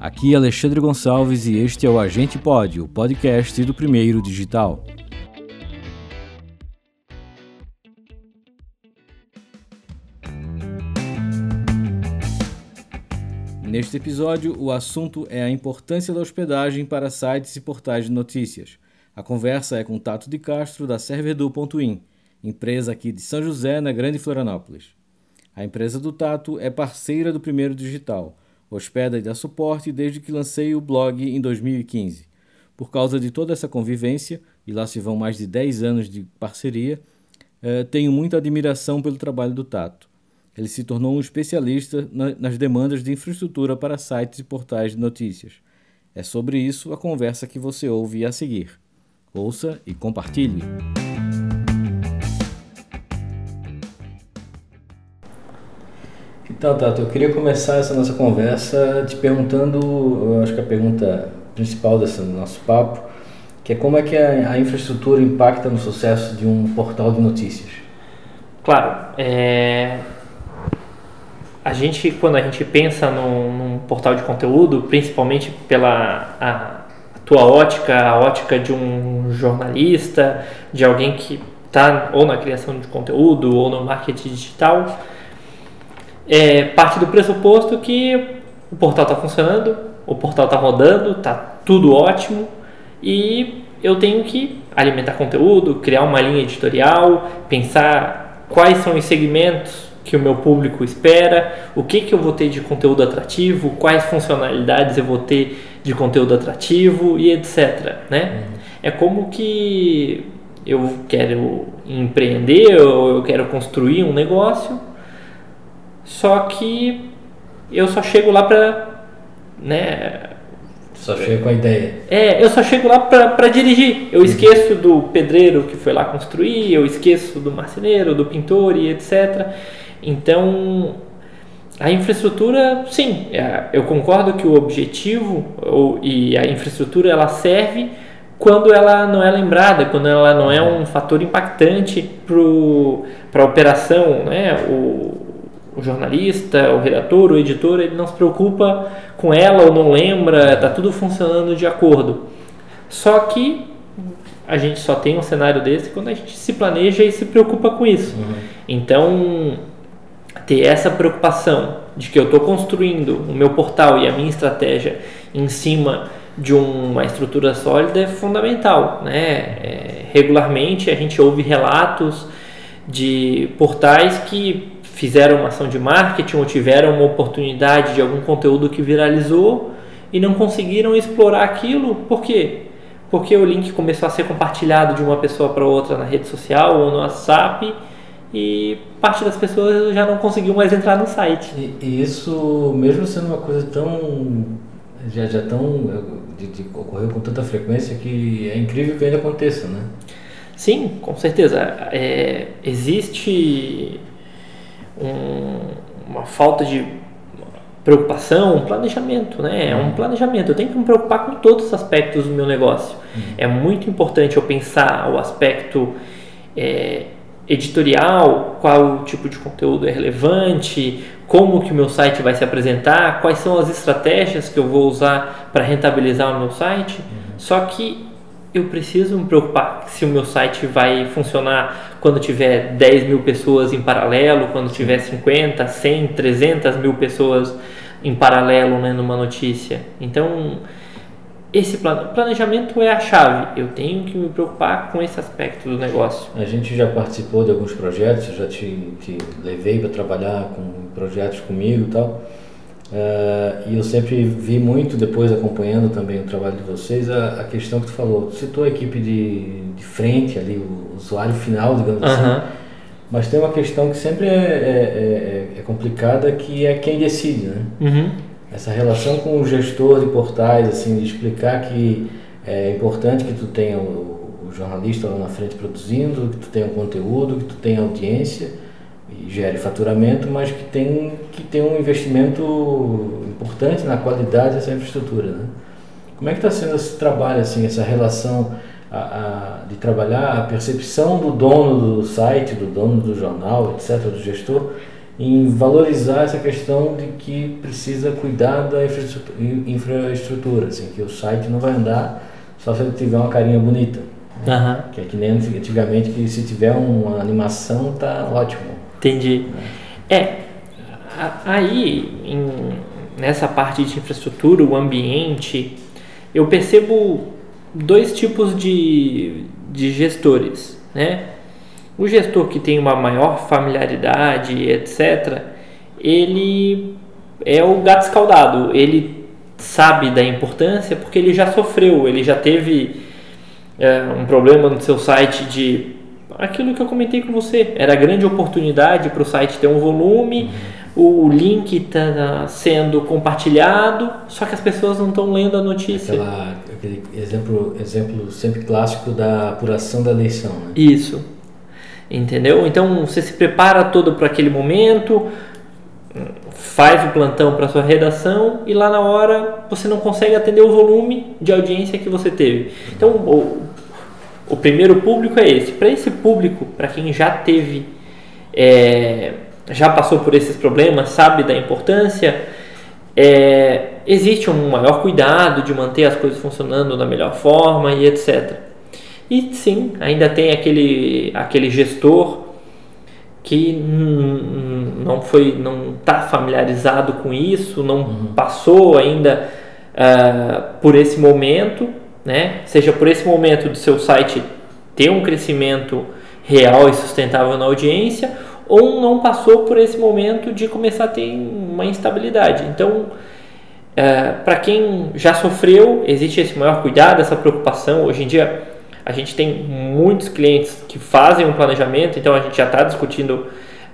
Aqui é Alexandre Gonçalves e este é o Agente Pod, o podcast do Primeiro Digital. Neste episódio, o assunto é a importância da hospedagem para sites e portais de notícias. A conversa é com Tato de Castro, da Serverdu.in, empresa aqui de São José, na Grande Florianópolis. A empresa do Tato é parceira do Primeiro Digital, hospeda e dá suporte desde que lancei o blog em 2015. Por causa de toda essa convivência, e lá se vão mais de 10 anos de parceria, eh, tenho muita admiração pelo trabalho do Tato ele se tornou um especialista na, nas demandas de infraestrutura para sites e portais de notícias. É sobre isso a conversa que você ouve a seguir. Ouça e compartilhe. Então, Tato, eu queria começar essa nossa conversa te perguntando, eu acho que a pergunta principal desse nosso papo, que é como é que a, a infraestrutura impacta no sucesso de um portal de notícias? Claro, é, a gente, quando a gente pensa num, num portal de conteúdo, principalmente pela a, tua ótica, a ótica de um jornalista, de alguém que está ou na criação de conteúdo ou no marketing digital, é parte do pressuposto que o portal está funcionando, o portal está rodando, está tudo ótimo e eu tenho que alimentar conteúdo, criar uma linha editorial, pensar quais são os segmentos que o meu público espera, o que, que eu vou ter de conteúdo atrativo, quais funcionalidades eu vou ter de conteúdo atrativo e etc. Né? Uhum. É como que eu quero empreender ou eu quero construir um negócio, só que eu só chego lá para né, só chega com a ideia. É, eu só chego lá para dirigir. Eu esqueço do pedreiro que foi lá construir, eu esqueço do marceneiro, do pintor e etc. Então, a infraestrutura, sim, é, eu concordo que o objetivo ou, e a infraestrutura ela serve quando ela não é lembrada, quando ela não é um fator impactante para a operação, né? O, o jornalista, o redator, o editor, ele não se preocupa com ela ou não lembra, está tudo funcionando de acordo. Só que a gente só tem um cenário desse quando a gente se planeja e se preocupa com isso. Uhum. Então, ter essa preocupação de que eu estou construindo o meu portal e a minha estratégia em cima de uma estrutura sólida é fundamental. Né? É, regularmente a gente ouve relatos de portais que fizeram uma ação de marketing ou tiveram uma oportunidade de algum conteúdo que viralizou e não conseguiram explorar aquilo. Por quê? Porque o link começou a ser compartilhado de uma pessoa para outra na rede social ou no WhatsApp e parte das pessoas já não conseguiu mais entrar no site. E, e isso, mesmo sendo uma coisa tão. já, já tão. De, de, ocorreu com tanta frequência que é incrível que ainda aconteça, né? Sim, com certeza. É, existe um, uma falta de preocupação, um planejamento, né? É um uhum. planejamento. Eu tenho que me preocupar com todos os aspectos do meu negócio. Uhum. É muito importante eu pensar o aspecto é, editorial, qual tipo de conteúdo é relevante, como que o meu site vai se apresentar, quais são as estratégias que eu vou usar para rentabilizar o meu site. Uhum. Só que eu preciso me preocupar se o meu site vai funcionar quando tiver 10 mil pessoas em paralelo, quando tiver 50, 100, 300 mil pessoas em paralelo né, numa notícia. Então, esse planejamento é a chave. Eu tenho que me preocupar com esse aspecto do negócio. A gente já participou de alguns projetos, eu já te, te levei para trabalhar com projetos comigo e tal. Uh, e eu sempre vi muito, depois acompanhando também o trabalho de vocês, a, a questão que tu falou. Tu citou a equipe de, de frente ali, o usuário final, digamos uh -huh. assim. Mas tem uma questão que sempre é, é, é, é, complicada, que é quem decide, né? Uhum essa relação com o gestor de portais, assim, de explicar que é importante que tu tenha o, o jornalista lá na frente produzindo, que tu tenha um conteúdo, que tu tenha audiência e gere faturamento, mas que tem que ter um investimento importante na qualidade dessa infraestrutura, né? Como é que está sendo esse trabalho, assim, essa relação a, a, de trabalhar a percepção do dono do site, do dono do jornal, etc., do gestor, em valorizar essa questão de que precisa cuidar da infraestrutura, infraestrutura assim, que o site não vai andar só se ele tiver uma carinha bonita. Uhum. Que é que nem antigamente que se tiver uma animação tá ótimo. Entendi. É, aí em, nessa parte de infraestrutura, o ambiente, eu percebo dois tipos de, de gestores, né? O gestor que tem uma maior familiaridade, etc., ele é o gato escaldado. Ele sabe da importância porque ele já sofreu, ele já teve é, um problema no seu site de aquilo que eu comentei com você. Era grande oportunidade para o site ter um volume, o link está sendo compartilhado, só que as pessoas não estão lendo a notícia. Aquela, aquele exemplo, exemplo sempre clássico da apuração da eleição. Né? Isso. Entendeu? Então você se prepara todo para aquele momento, faz o plantão para sua redação e lá na hora você não consegue atender o volume de audiência que você teve. Então o, o primeiro público é esse. Para esse público, para quem já teve, é, já passou por esses problemas, sabe da importância, é, existe um maior cuidado de manter as coisas funcionando da melhor forma e etc. E sim, ainda tem aquele, aquele gestor que não foi, não está familiarizado com isso, não uhum. passou ainda uh, por esse momento, né? Seja por esse momento do seu site ter um crescimento real e sustentável na audiência, ou não passou por esse momento de começar a ter uma instabilidade. Então, uh, para quem já sofreu, existe esse maior cuidado, essa preocupação. Hoje em dia a gente tem muitos clientes que fazem um planejamento, então a gente já está discutindo.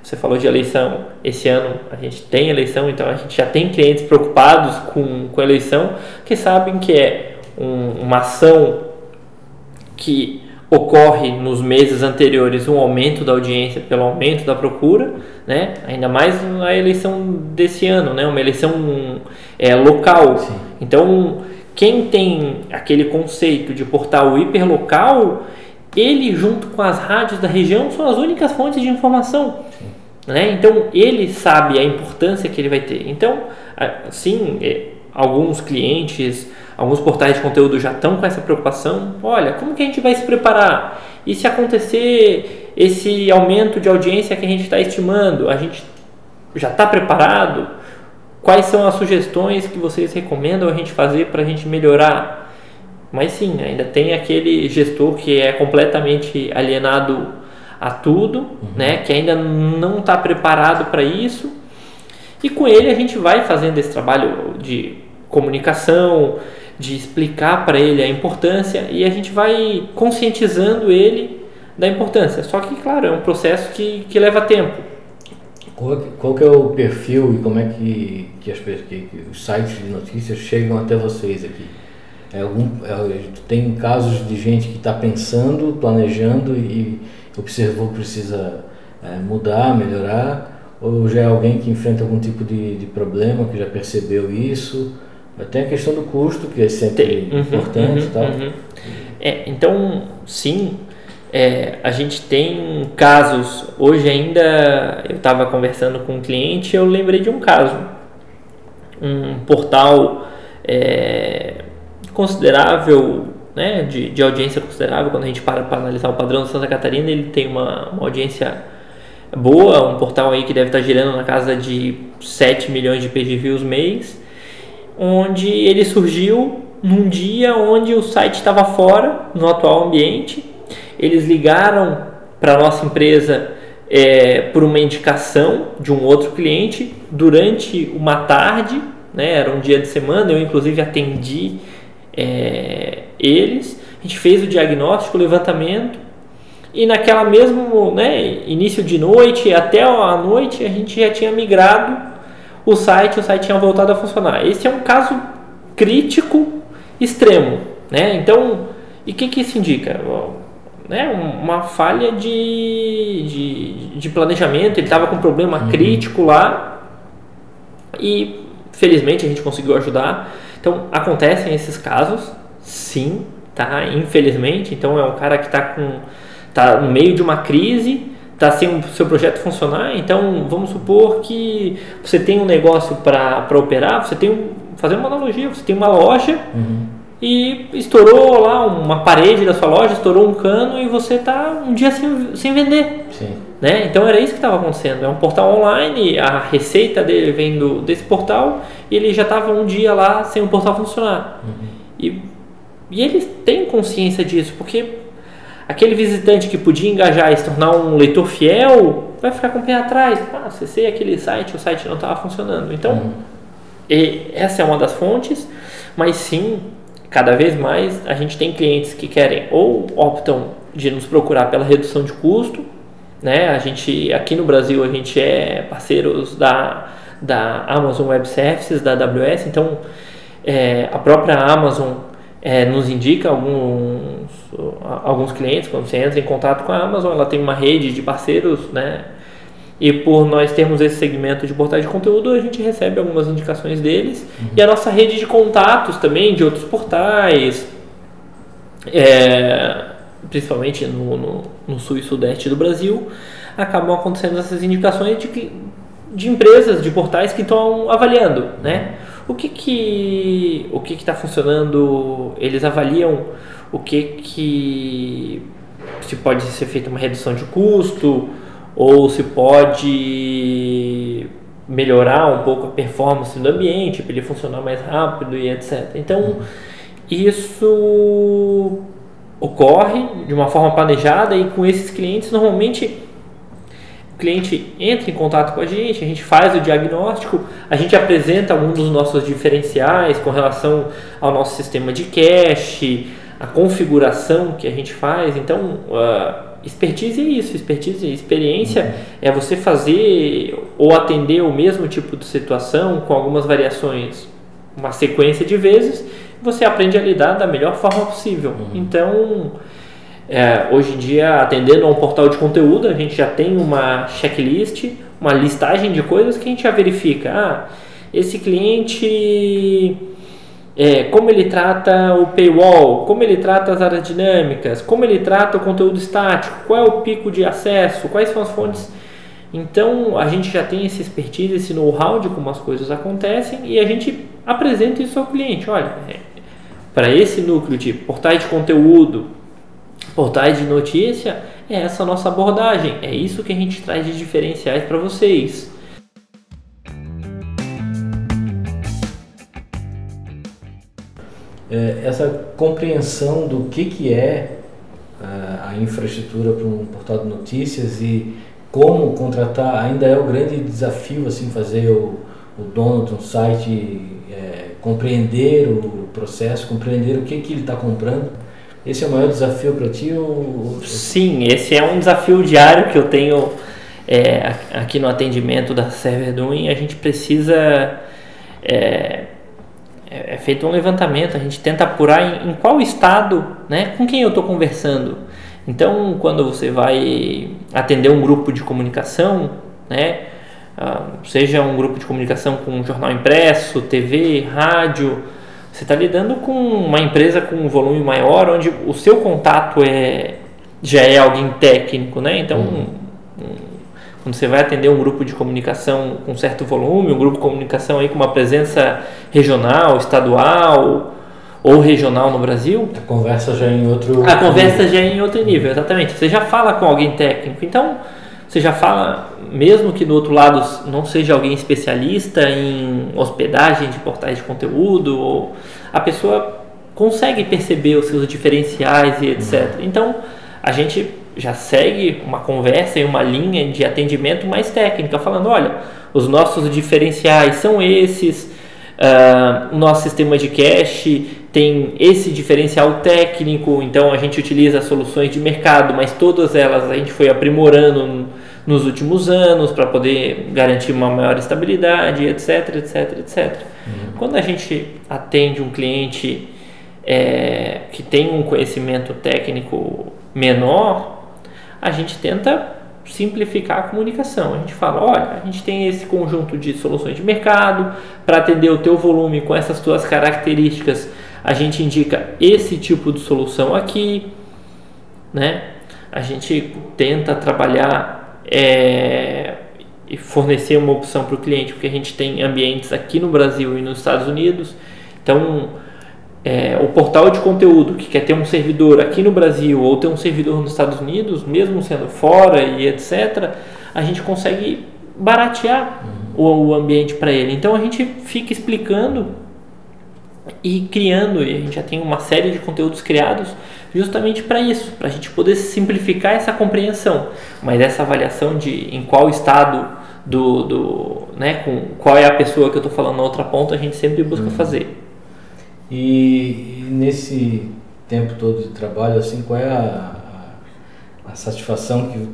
Você falou de eleição, esse ano a gente tem eleição, então a gente já tem clientes preocupados com, com eleição, que sabem que é um, uma ação que ocorre nos meses anteriores um aumento da audiência pelo aumento da procura, né? ainda mais na eleição desse ano, né? uma eleição é, local. Sim. Então, quem tem aquele conceito de portal hiperlocal, ele junto com as rádios da região são as únicas fontes de informação. Né? Então ele sabe a importância que ele vai ter. Então, sim, é, alguns clientes, alguns portais de conteúdo já estão com essa preocupação. Olha, como que a gente vai se preparar? E se acontecer esse aumento de audiência que a gente está estimando, a gente já está preparado? Quais são as sugestões que vocês recomendam a gente fazer para a gente melhorar? Mas sim, ainda tem aquele gestor que é completamente alienado a tudo, uhum. né? Que ainda não está preparado para isso. E com ele a gente vai fazendo esse trabalho de comunicação, de explicar para ele a importância e a gente vai conscientizando ele da importância. Só que, claro, é um processo que, que leva tempo. Qual, qual que é o perfil e como é que, que, as, que, que os sites de notícias chegam até vocês aqui? É algum, é, tem casos de gente que está pensando, planejando e observou que precisa é, mudar, melhorar, ou já é alguém que enfrenta algum tipo de, de problema, que já percebeu isso? Tem a questão do custo, que é sempre uhum, importante uhum, tal. Uhum. É, então, sim, é, a gente tem casos, hoje ainda eu estava conversando com um cliente eu lembrei de um caso. Um portal é, considerável, né, de, de audiência considerável, quando a gente para para analisar o padrão de Santa Catarina, ele tem uma, uma audiência boa, um portal aí que deve estar girando na casa de 7 milhões de page views mês, onde ele surgiu num dia onde o site estava fora, no atual ambiente, eles ligaram para a nossa empresa é, por uma indicação de um outro cliente durante uma tarde, né, era um dia de semana, eu inclusive atendi é, eles, a gente fez o diagnóstico, o levantamento e naquela mesmo né, início de noite até a noite a gente já tinha migrado o site, o site tinha voltado a funcionar. Esse é um caso crítico extremo, né? Então, e o que, que isso indica? Né, uma falha de, de, de planejamento, ele estava com um problema uhum. crítico lá e felizmente a gente conseguiu ajudar. Então acontecem esses casos, sim, tá? Infelizmente, então é um cara que está com tá no meio de uma crise, está sem o seu projeto funcionar. Então, vamos supor que você tem um negócio para operar, você tem um, fazer uma analogia, você tem uma loja uhum. E estourou lá uma parede da sua loja, estourou um cano e você está um dia sem, sem vender. Sim. Né? Então era isso que estava acontecendo. É um portal online, a receita dele vem do, desse portal e ele já estava um dia lá sem o portal funcionar. Uhum. E, e eles têm consciência disso, porque aquele visitante que podia engajar e se tornar um leitor fiel vai ficar com o pé atrás. Ah, acessei aquele site, o site não estava funcionando. Então, uhum. essa é uma das fontes, mas sim, cada vez mais a gente tem clientes que querem ou optam de nos procurar pela redução de custo né? A gente aqui no Brasil a gente é parceiros da, da Amazon Web Services, da AWS, então é, a própria Amazon é, nos indica alguns, alguns clientes, quando você entra em contato com a Amazon, ela tem uma rede de parceiros, né? E por nós termos esse segmento de portais de conteúdo, a gente recebe algumas indicações deles. Uhum. E a nossa rede de contatos também, de outros portais. É, principalmente no, no, no, sul e sudeste do Brasil, acabam acontecendo essas indicações de, de empresas, de portais que estão avaliando, né? O que que o que está funcionando? Eles avaliam o que que se pode ser feita uma redução de custo ou se pode melhorar um pouco a performance do ambiente para ele funcionar mais rápido e etc. Então isso ocorre de uma forma planejada e com esses clientes normalmente o cliente entra em contato com a gente, a gente faz o diagnóstico, a gente apresenta alguns dos nossos diferenciais com relação ao nosso sistema de cache, a configuração que a gente faz. Então, uh, expertise é isso, expertise, experiência uhum. é você fazer ou atender o mesmo tipo de situação com algumas variações, uma sequência de vezes você aprende a lidar da melhor forma possível. Uhum. Então, é, hoje em dia, atendendo a um portal de conteúdo, a gente já tem uma checklist, uma listagem de coisas que a gente já verifica. Ah, esse cliente, é, como ele trata o paywall, como ele trata as áreas dinâmicas, como ele trata o conteúdo estático, qual é o pico de acesso, quais são as fontes. Então, a gente já tem esse expertise, esse know-how de como as coisas acontecem e a gente apresenta isso ao cliente. Olha, é, para esse núcleo de portais de conteúdo, portais de notícia, é essa nossa abordagem. É isso que a gente traz de diferenciais para vocês. É, essa compreensão do que, que é a, a infraestrutura para um portal de notícias e como contratar ainda é o grande desafio assim fazer o, o dono de um site é, compreender o processo, compreender o que, que ele está comprando. Esse é o maior desafio para ti? Ou... Sim, esse é um desafio diário que eu tenho é, aqui no atendimento da Server Doing. A gente precisa. É, é, é feito um levantamento, a gente tenta apurar em, em qual estado, né, com quem eu estou conversando. Então, quando você vai atender um grupo de comunicação, né, ah, seja um grupo de comunicação com jornal impresso, TV, rádio, você está lidando com uma empresa com um volume maior, onde o seu contato é já é alguém técnico, né? Então, uhum. Quando você vai atender um grupo de comunicação com certo volume, um grupo de comunicação aí com uma presença regional, estadual ou regional no Brasil, a conversa já é em outro a conversa já é em outro nível, exatamente. Você já fala com alguém técnico, então você já fala, mesmo que do outro lado não seja alguém especialista em hospedagem de portais de conteúdo, ou a pessoa consegue perceber os seus diferenciais e etc. Uhum. Então, a gente já segue uma conversa e uma linha de atendimento mais técnica, falando: olha, os nossos diferenciais são esses, uh, o nosso sistema de cache tem esse diferencial técnico, então a gente utiliza soluções de mercado, mas todas elas a gente foi aprimorando nos últimos anos para poder garantir uma maior estabilidade, etc, etc, etc. Uhum. Quando a gente atende um cliente é, que tem um conhecimento técnico menor, a gente tenta simplificar a comunicação. A gente fala, olha, a gente tem esse conjunto de soluções de mercado para atender o teu volume com essas tuas características. a gente indica esse tipo de solução aqui, né? A gente tenta trabalhar é, e fornecer uma opção para o cliente, porque a gente tem ambientes aqui no Brasil e nos Estados Unidos. Então, é, o portal de conteúdo que quer ter um servidor aqui no Brasil ou ter um servidor nos Estados Unidos, mesmo sendo fora e etc., a gente consegue baratear uhum. o, o ambiente para ele. Então a gente fica explicando e criando, e a gente já tem uma série de conteúdos criados justamente para isso, para a gente poder simplificar essa compreensão, mas essa avaliação de em qual estado do, do né, com qual é a pessoa que eu estou falando na outra ponta, a gente sempre busca uhum. fazer. E, e, nesse tempo todo de trabalho, assim, qual é a, a, a, satisfação que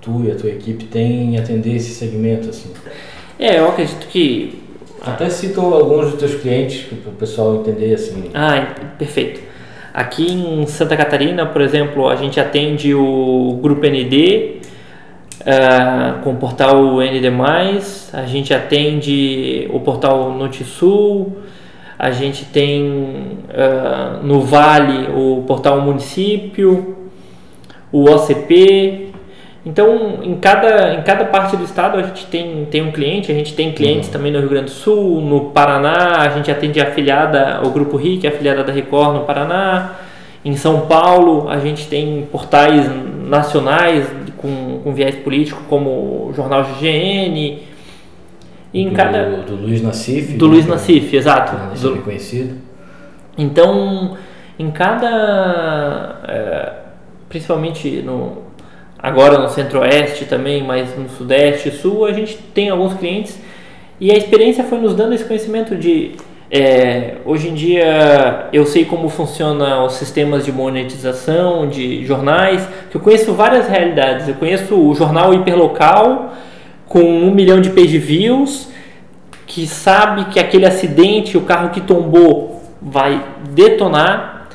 tu e a tua equipe têm em atender esse segmento, assim? É, eu acredito que até cito alguns dos teus clientes para o pessoal entender assim. Ah, perfeito. Aqui em Santa Catarina, por exemplo, a gente atende o Grupo ND uh, com o portal ND+, a gente atende o portal Notisul, a gente tem uh, no Vale o portal Município, o OCP, então, em cada, em cada parte do estado a gente tem, tem um cliente, a gente tem clientes uhum. também no Rio Grande do Sul, no Paraná, a gente atende a afiliada, o Grupo RIC, a afiliada da Record no Paraná. Em São Paulo, a gente tem portais nacionais com, com viés político, como o Jornal GGN. E em do, cada... do Luiz Nassif. Do né? Luiz Nassif, exato. Do... conhecido. Então, em cada... É, principalmente no, agora no centro-oeste também, mas no sudeste e sul, a gente tem alguns clientes e a experiência foi nos dando esse conhecimento de é, hoje em dia eu sei como funcionam os sistemas de monetização de jornais, que eu conheço várias realidades. Eu conheço o jornal hiperlocal com um milhão de page views, que sabe que aquele acidente, o carro que tombou, vai detonar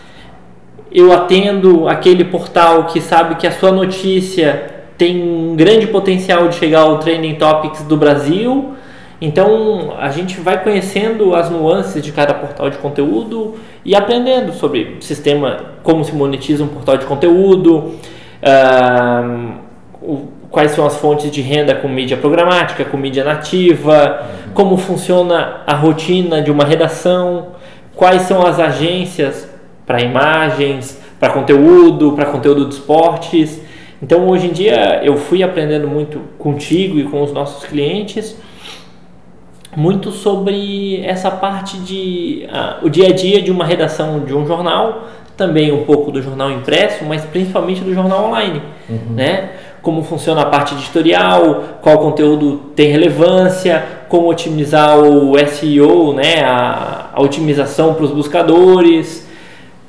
eu atendo aquele portal que sabe que a sua notícia tem um grande potencial de chegar ao Trending Topics do Brasil. Então a gente vai conhecendo as nuances de cada portal de conteúdo e aprendendo sobre sistema, como se monetiza um portal de conteúdo, uh, quais são as fontes de renda com mídia programática, com mídia nativa, como funciona a rotina de uma redação, quais são as agências para imagens, para conteúdo, para conteúdo de esportes. Então hoje em dia eu fui aprendendo muito contigo e com os nossos clientes muito sobre essa parte de uh, o dia a dia de uma redação de um jornal, também um pouco do jornal impresso, mas principalmente do jornal online, uhum. né? Como funciona a parte editorial, qual conteúdo tem relevância, como otimizar o SEO, né? A, a otimização para os buscadores,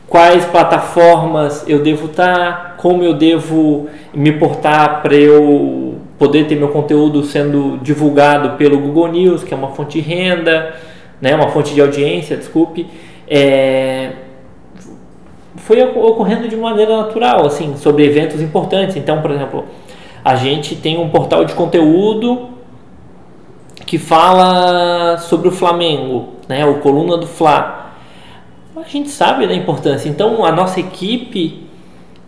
quais plataformas eu devo estar, como eu devo me portar para eu poder ter meu conteúdo sendo divulgado pelo Google News, que é uma fonte de renda, né, uma fonte de audiência, desculpe, é, foi ocorrendo de maneira natural, assim, sobre eventos importantes. Então, por exemplo, a gente tem um portal de conteúdo que fala sobre o Flamengo, né, o Coluna do Fla a gente sabe da importância. Então, a nossa equipe,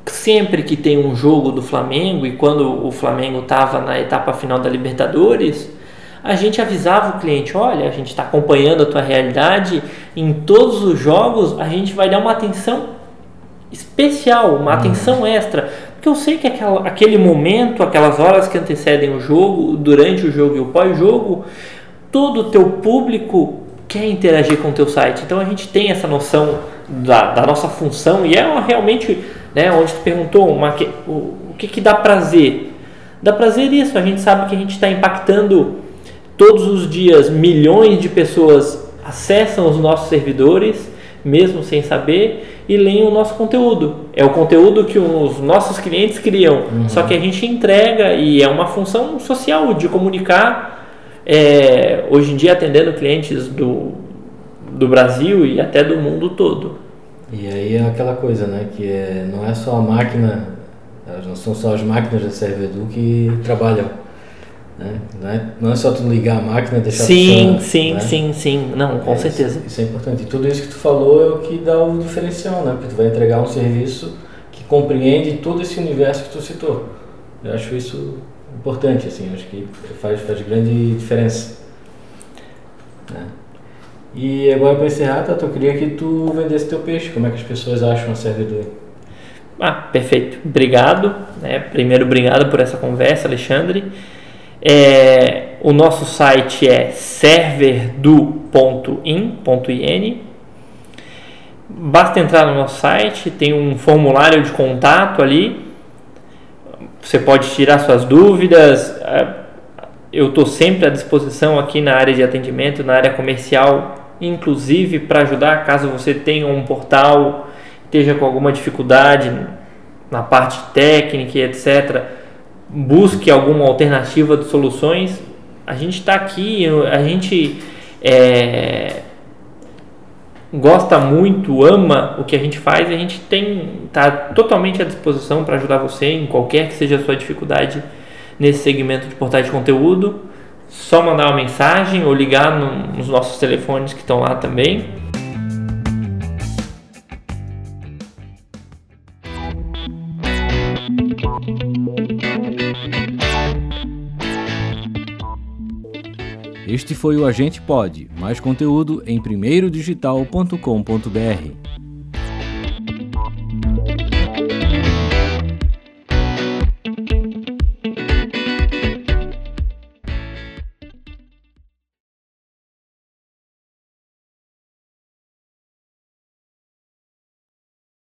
sempre que tem um jogo do Flamengo e quando o Flamengo estava na etapa final da Libertadores, a gente avisava o cliente: olha, a gente está acompanhando a tua realidade, em todos os jogos a gente vai dar uma atenção especial, uma atenção extra. Porque eu sei que aquela, aquele momento, aquelas horas que antecedem o jogo, durante o jogo e o pós-jogo, todo o teu público quer interagir com o teu site. Então a gente tem essa noção da, da nossa função e é uma, realmente, né, onde tu perguntou uma, o, o que, que dá prazer. Dá prazer isso, a gente sabe que a gente está impactando todos os dias milhões de pessoas acessam os nossos servidores, mesmo sem saber, e leem o nosso conteúdo. É o conteúdo que os nossos clientes criam, uhum. só que a gente entrega e é uma função social de comunicar é, hoje em dia atendendo clientes do, do Brasil e até do mundo todo. E aí é aquela coisa, né, que é, não é só a máquina, não são só as máquinas da Servedu que trabalham. Né? Não, é, não é só tu ligar a máquina e deixar Sim, sim, né? sim, sim. Não, com é, certeza. Isso, isso, é importante. E tudo isso que tu falou é o que dá o diferencial, né? Porque tu vai entregar um serviço que compreende todo esse universo que tu citou. Eu acho isso importante, assim, acho que faz, faz grande diferença. Né? E agora para encerrar, Tato, eu queria que tu vendesse teu peixe. Como é que as pessoas acham a servidor? Ah, perfeito. Obrigado. Né? Primeiro, obrigado por essa conversa, Alexandre. É, o nosso site é serverdo.in.in. Basta entrar no nosso site, tem um formulário de contato ali. Você pode tirar suas dúvidas. É, eu estou sempre à disposição aqui na área de atendimento, na área comercial, inclusive para ajudar caso você tenha um portal, esteja com alguma dificuldade na parte técnica etc. Busque alguma alternativa de soluções. A gente está aqui, a gente é, gosta muito, ama o que a gente faz, a gente tem está totalmente à disposição para ajudar você em qualquer que seja a sua dificuldade nesse segmento de portais de conteúdo. Só mandar uma mensagem ou ligar no, nos nossos telefones que estão lá também. Este foi o Agente Pod. Mais conteúdo em primeirodigital.com.br.